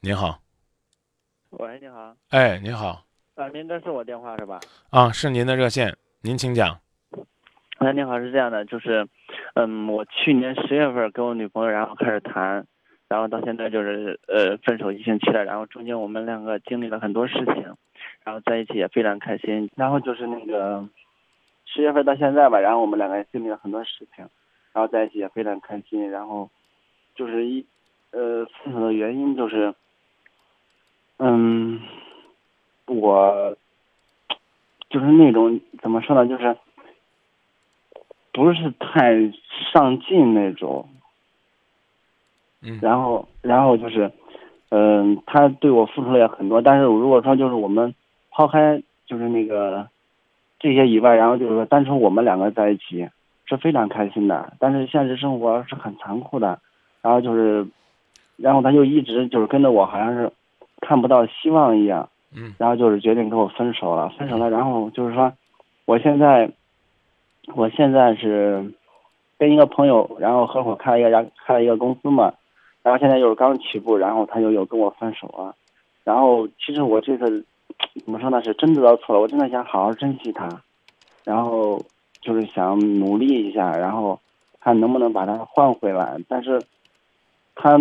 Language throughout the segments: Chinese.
您好，喂，你好，哎，您好，啊，您这是我电话是吧？啊，是您的热线，您请讲。哎，你好，是这样的，就是，嗯，我去年十月份跟我女朋友，然后开始谈，然后到现在就是呃分手一星期了，然后中间我们两个经历了很多事情，然后在一起也非常开心，然后就是那个十月份到现在吧，然后我们两个也经历了很多事情，然后在一起也非常开心，然后就是一呃分手的原因就是，嗯，我就是那种怎么说呢，就是。不是太上进那种，嗯，然后，然后就是，嗯、他对我付出了也很多，但是如果说就是我们抛开就是那个这些以外，然后就是说单纯我们两个在一起是非常开心的，但是现实生活是很残酷的，然后就是，然后他就一直就是跟着我，好像是看不到希望一样，嗯。然后就是决定跟我分手了，分手了，然后就是说，我现在，我现在是跟一个朋友，然后合伙开了一个家开了一个公司嘛，然后现在就是刚起步，然后他就又跟我分手了，然后其实我这次怎么说呢，是真知道错了，我真的想好好珍惜他，然后就是想努力一下，然后看能不能把他换回来，但是他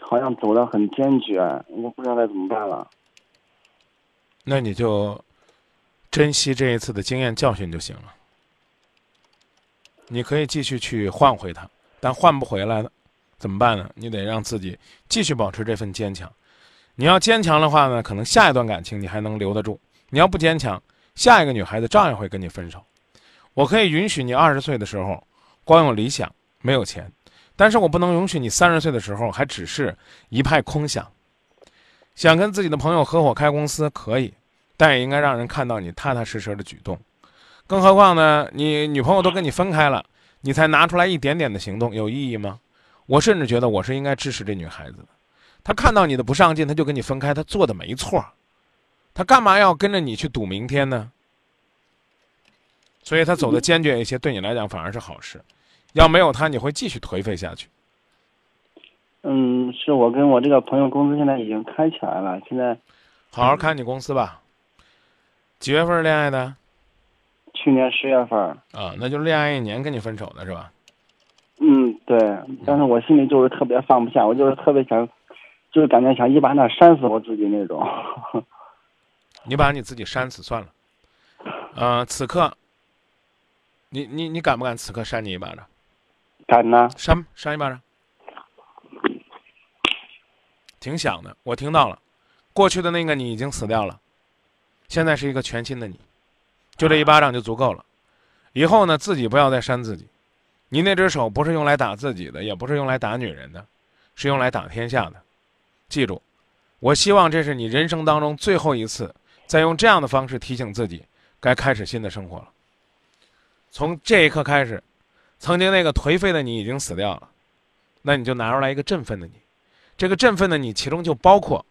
好像走得很坚决，我不知道该怎么办了。那你就珍惜这一次的经验教训就行了。你可以继续去换回他，但换不回来了，怎么办呢？你得让自己继续保持这份坚强。你要坚强的话呢，可能下一段感情你还能留得住；你要不坚强，下一个女孩子照样会跟你分手。我可以允许你二十岁的时候光有理想没有钱，但是我不能允许你三十岁的时候还只是一派空想。想跟自己的朋友合伙开公司可以，但也应该让人看到你踏踏实实的举动。更何况呢，你女朋友都跟你分开了，你才拿出来一点点的行动，有意义吗？我甚至觉得我是应该支持这女孩子的。她看到你的不上进，她就跟你分开，她做的没错。她干嘛要跟着你去赌明天呢？所以她走的坚决一些，对你来讲反而是好事。要没有他，你会继续颓废下去。嗯，是我跟我这个朋友公司现在已经开起来了，现在好好看你公司吧。几月份恋爱的？去年十月份，啊，那就是恋爱一年跟你分手的是吧？嗯，对，但是我心里就是特别放不下，我就是特别想，就是感觉想一巴掌扇死我自己那种。你把你自己扇死算了。呃，此刻，你你你敢不敢此刻扇你一巴掌？敢呢？扇扇一巴掌，挺响的，我听到了。过去的那个你已经死掉了，现在是一个全新的你，就这一巴掌就足够了。以后呢，自己不要再扇自己。你那只手不是用来打自己的，也不是用来打女人的，是用来打天下的。记住，我希望这是你人生当中最后一次，再用这样的方式提醒自己，该开始新的生活了。从这一刻开始，曾经那个颓废的你已经死掉了，那你就拿出来一个振奋的你。这个振奋的你，其中就包括，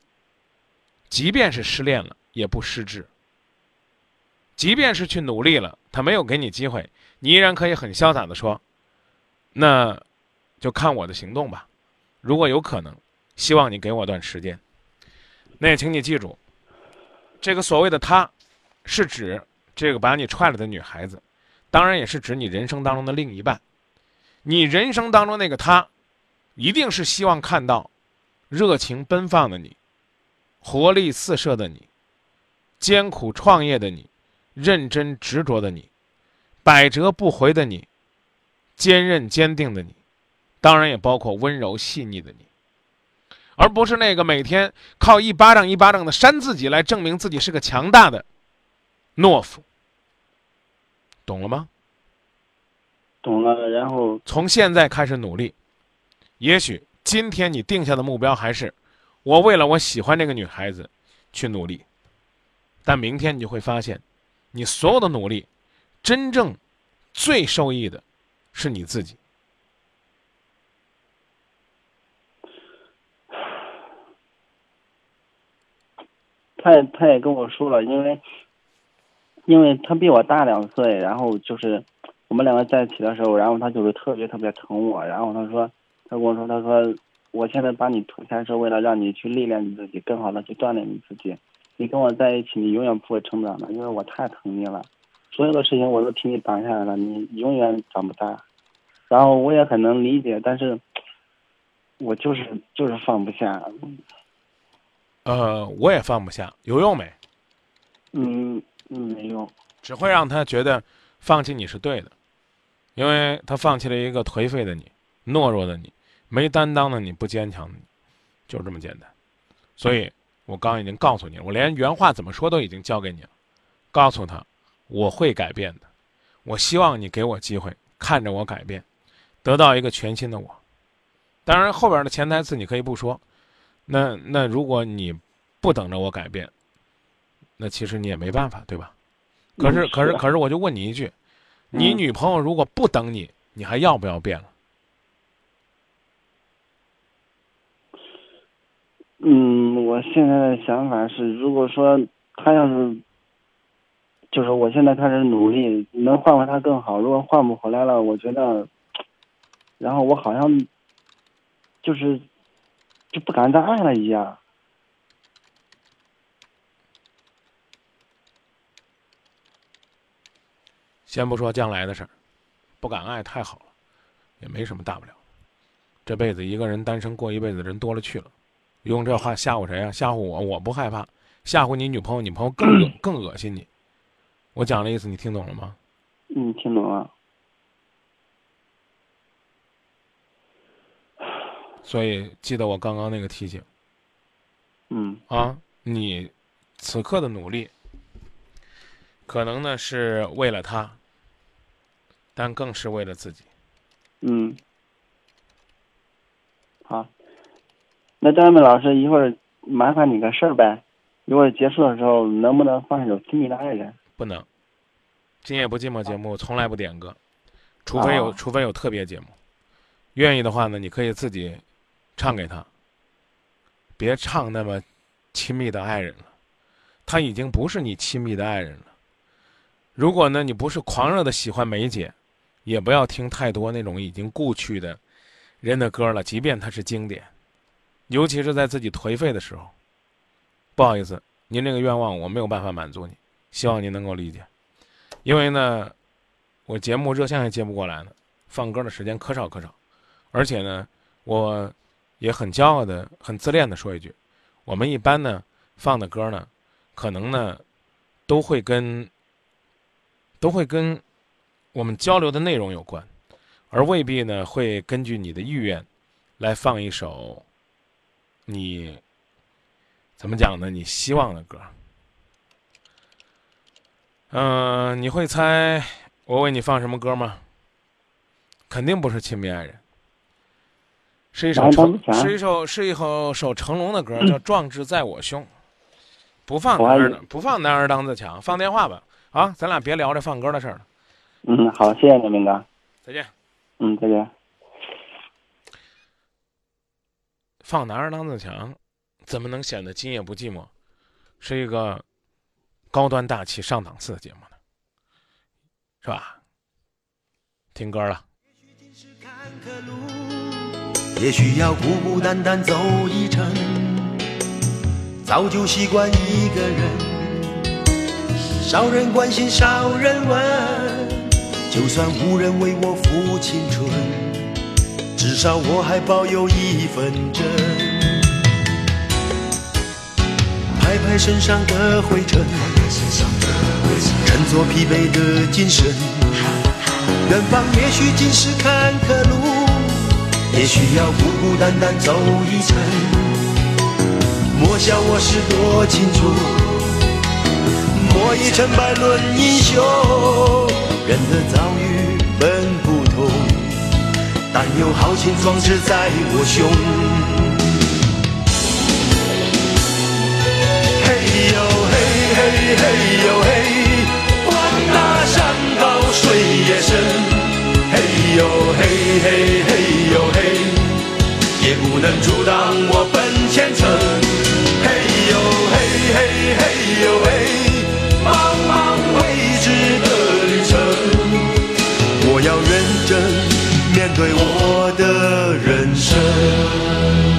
即便是失恋了，也不失志；即便是去努力了，他没有给你机会，你依然可以很潇洒的说：“那，就看我的行动吧。如果有可能，希望你给我段时间。”那也请你记住，这个所谓的他，是指这个把你踹了的女孩子，当然也是指你人生当中的另一半。你人生当中那个他，一定是希望看到热情奔放的你，活力四射的你，艰苦创业的你，认真执着的你，百折不回的你，坚韧坚定的你，当然也包括温柔细腻的你。而不是那个每天靠一巴掌一巴掌的扇自己来证明自己是个强大的懦夫，懂了吗？懂了，然后从现在开始努力，也许今天你定下的目标还是我为了我喜欢这个女孩子去努力，但明天你就会发现，你所有的努力，真正最受益的是你自己。他也他也跟我说了，因为因为他比我大两岁，然后就是我们两个在一起的时候，然后他就是特别特别疼我，然后他说他跟我说他说我现在把你推开是为了让你去历练你自己，更好的去锻炼你自己。你跟我在一起，你永远不会成长的，因为我太疼你了。所有的事情我都替你挡下来了，你永远长不大。然后我也很能理解，但是，我就是就是放不下。呃，我也放不下，有用没？嗯嗯，没用，只会让他觉得放弃你是对的，因为他放弃了一个颓废的你、懦弱的你、没担当的你、不坚强的你，就是这么简单。所以我刚已经告诉你，我连原话怎么说都已经教给你了，告诉他我会改变的，我希望你给我机会，看着我改变，得到一个全新的我。当然后边的潜台词你可以不说，那那如果你不等着我改变。那其实你也没办法，对吧？可是，可是，可是，我就问你一句：你女朋友如果不等你，你还要不要变了？嗯，我现在的想法是，如果说他要是，就是我现在开始努力，能换回他更好。如果换不回来了，我觉得，然后我好像就是就不敢再爱了一样。先不说将来的事儿，不敢爱太好了，也没什么大不了。这辈子一个人单身过一辈子的人多了去了，用这话吓唬谁啊？吓唬我，我不害怕；吓唬你女朋友，女朋友更更恶心你。我讲的意思你听懂了吗？嗯，听懂了。所以记得我刚刚那个提醒。嗯。啊，你此刻的努力，可能呢是为了他。但更是为了自己。嗯，好，那张明老师，一会儿麻烦你个事儿呗，一会儿结束的时候能不能放一首《亲密的爱人》？不能，《今夜不寂寞》节目从来不点歌，除非有除非有特别节目。愿意的话呢，你可以自己唱给他，别唱那么亲密的爱人了，他已经不是你亲密的爱人了。如果呢，你不是狂热的喜欢梅姐。也不要听太多那种已经故去的人的歌了，即便它是经典，尤其是在自己颓废的时候。不好意思，您这个愿望我没有办法满足你，希望您能够理解。因为呢，我节目热线还接不过来呢，放歌的时间可少可少，而且呢，我也很骄傲的、很自恋的说一句，我们一般呢放的歌呢，可能呢都会跟都会跟。我们交流的内容有关，而未必呢会根据你的意愿来放一首你怎么讲呢？你希望的歌。嗯，你会猜我为你放什么歌吗？肯定不是《亲密爱人》，是一首成是一首是一首首成龙的歌，叫《壮志在我胸》。不放男儿不放男儿当自强，放电话吧。啊，咱俩别聊这放歌的事儿了。嗯，好，谢谢你，明哥。再见。嗯，再见。放男儿当自强，怎么能显得今夜不寂寞？是一个高端大气上档次的节目呢？是吧？听歌了。也许要孤孤单单走一程，早就习惯一个人，少人关心，少人问。就算无人为我付青春，至少我还保有一份真。拍拍身上的灰尘，振作疲惫的精神。远方也许尽是坎坷路，也许要孤孤单单走一程。莫笑我是多情种，莫以成败论英雄。人的遭遇本不同，但有豪情壮志在我胸。嘿呦嘿嘿嘿呦 will.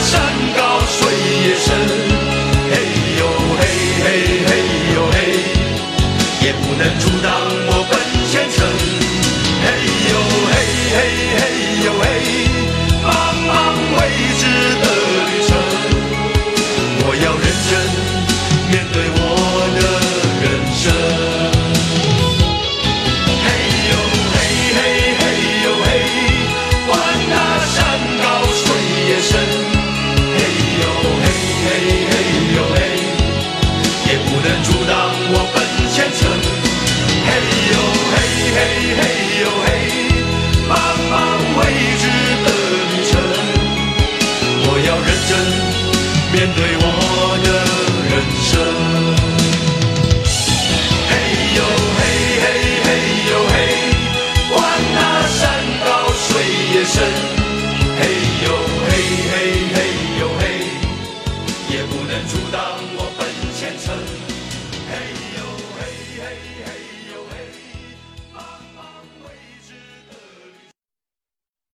山高水也深。